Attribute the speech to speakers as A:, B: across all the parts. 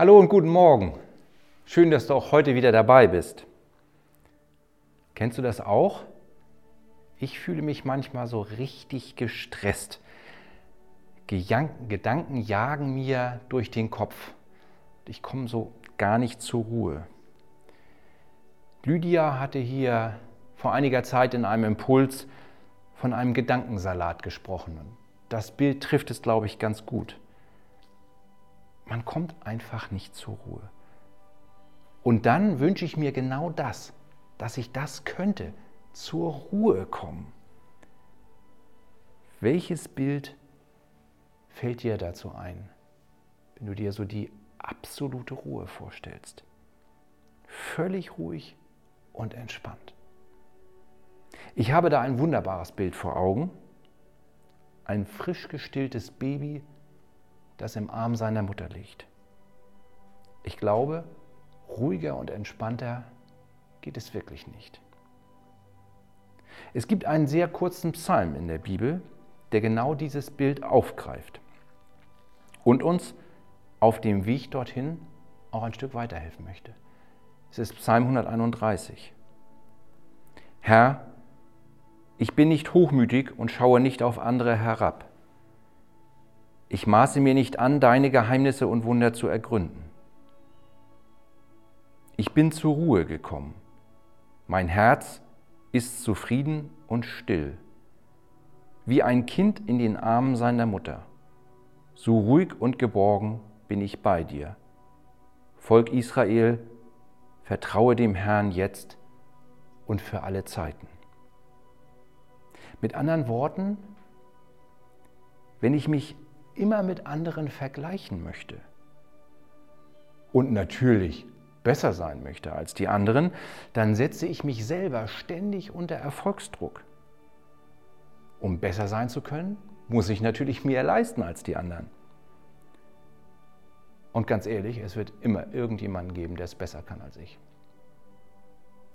A: Hallo und guten Morgen. Schön, dass du auch heute wieder dabei bist. Kennst du das auch? Ich fühle mich manchmal so richtig gestresst. Gedanken jagen mir durch den Kopf. Ich komme so gar nicht zur Ruhe. Lydia hatte hier vor einiger Zeit in einem Impuls von einem Gedankensalat gesprochen. Das Bild trifft es, glaube ich, ganz gut. Man kommt einfach nicht zur Ruhe. Und dann wünsche ich mir genau das, dass ich das könnte, zur Ruhe kommen. Welches Bild fällt dir dazu ein, wenn du dir so die absolute Ruhe vorstellst? Völlig ruhig und entspannt. Ich habe da ein wunderbares Bild vor Augen. Ein frisch gestilltes Baby, das im Arm seiner Mutter liegt. Ich glaube, ruhiger und entspannter geht es wirklich nicht. Es gibt einen sehr kurzen Psalm in der Bibel, der genau dieses Bild aufgreift und uns auf dem Weg dorthin auch ein Stück weiterhelfen möchte. Es ist Psalm 131. Herr, ich bin nicht hochmütig und schaue nicht auf andere herab. Ich maße mir nicht an, deine Geheimnisse und Wunder zu ergründen. Ich bin zur Ruhe gekommen. Mein Herz ist zufrieden und still, wie ein Kind in den Armen seiner Mutter. So ruhig und geborgen bin ich bei dir. Volk Israel, vertraue dem Herrn jetzt und für alle Zeiten. Mit anderen Worten, wenn ich mich immer mit anderen vergleichen möchte und natürlich besser sein möchte als die anderen, dann setze ich mich selber ständig unter Erfolgsdruck. Um besser sein zu können, muss ich natürlich mehr leisten als die anderen. Und ganz ehrlich, es wird immer irgendjemanden geben, der es besser kann als ich.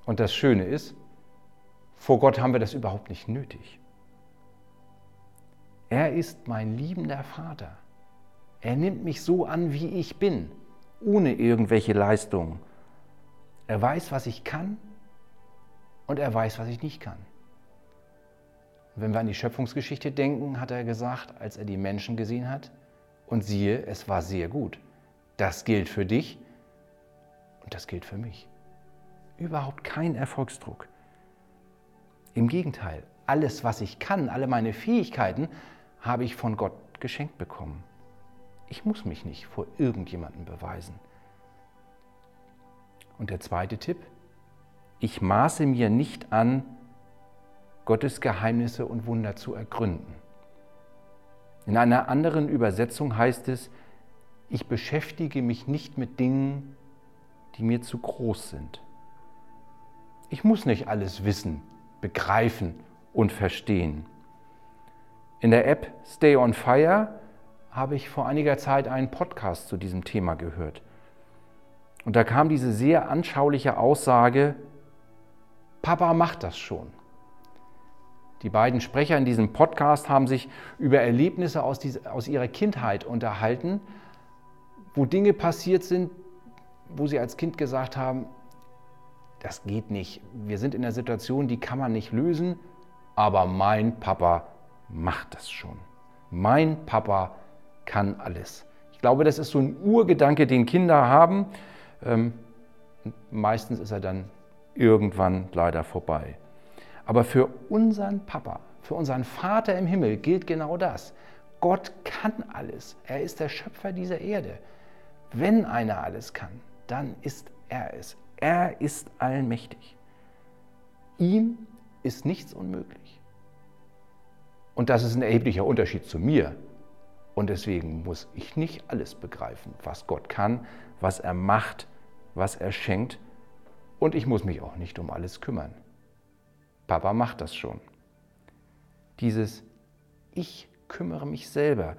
A: Und das Schöne ist, vor Gott haben wir das überhaupt nicht nötig. Er ist mein liebender Vater. Er nimmt mich so an, wie ich bin, ohne irgendwelche Leistungen. Er weiß, was ich kann und er weiß, was ich nicht kann. Wenn wir an die Schöpfungsgeschichte denken, hat er gesagt, als er die Menschen gesehen hat, und siehe, es war sehr gut. Das gilt für dich und das gilt für mich. Überhaupt kein Erfolgsdruck. Im Gegenteil, alles, was ich kann, alle meine Fähigkeiten, habe ich von Gott geschenkt bekommen. Ich muss mich nicht vor irgendjemandem beweisen. Und der zweite Tipp, ich maße mir nicht an, Gottes Geheimnisse und Wunder zu ergründen. In einer anderen Übersetzung heißt es, ich beschäftige mich nicht mit Dingen, die mir zu groß sind. Ich muss nicht alles wissen, begreifen und verstehen. In der App Stay on Fire habe ich vor einiger Zeit einen Podcast zu diesem Thema gehört. Und da kam diese sehr anschauliche Aussage, Papa macht das schon. Die beiden Sprecher in diesem Podcast haben sich über Erlebnisse aus, dieser, aus ihrer Kindheit unterhalten, wo Dinge passiert sind, wo sie als Kind gesagt haben, das geht nicht. Wir sind in einer Situation, die kann man nicht lösen, aber mein Papa macht das schon. Mein Papa kann alles. Ich glaube, das ist so ein Urgedanke, den Kinder haben. Ähm, meistens ist er dann irgendwann leider vorbei. Aber für unseren Papa, für unseren Vater im Himmel gilt genau das. Gott kann alles. Er ist der Schöpfer dieser Erde. Wenn einer alles kann, dann ist er es. Er ist allmächtig. Ihm ist nichts unmöglich. Und das ist ein erheblicher Unterschied zu mir. Und deswegen muss ich nicht alles begreifen, was Gott kann, was er macht, was er schenkt. Und ich muss mich auch nicht um alles kümmern. Papa macht das schon. Dieses Ich kümmere mich selber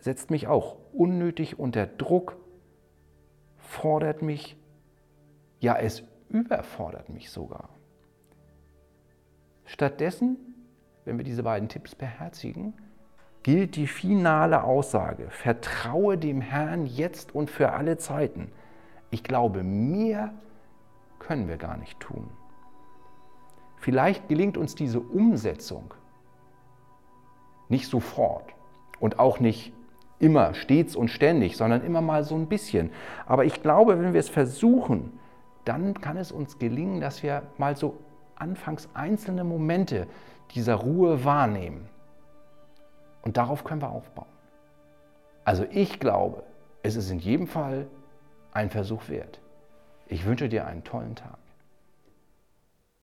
A: setzt mich auch unnötig unter Druck, fordert mich ja, es überfordert mich sogar. Stattdessen, wenn wir diese beiden Tipps beherzigen, gilt die finale Aussage, vertraue dem Herrn jetzt und für alle Zeiten. Ich glaube, mehr können wir gar nicht tun. Vielleicht gelingt uns diese Umsetzung nicht sofort und auch nicht immer, stets und ständig, sondern immer mal so ein bisschen. Aber ich glaube, wenn wir es versuchen, dann kann es uns gelingen, dass wir mal so anfangs einzelne Momente dieser Ruhe wahrnehmen. Und darauf können wir aufbauen. Also ich glaube, es ist in jedem Fall ein Versuch wert. Ich wünsche dir einen tollen Tag.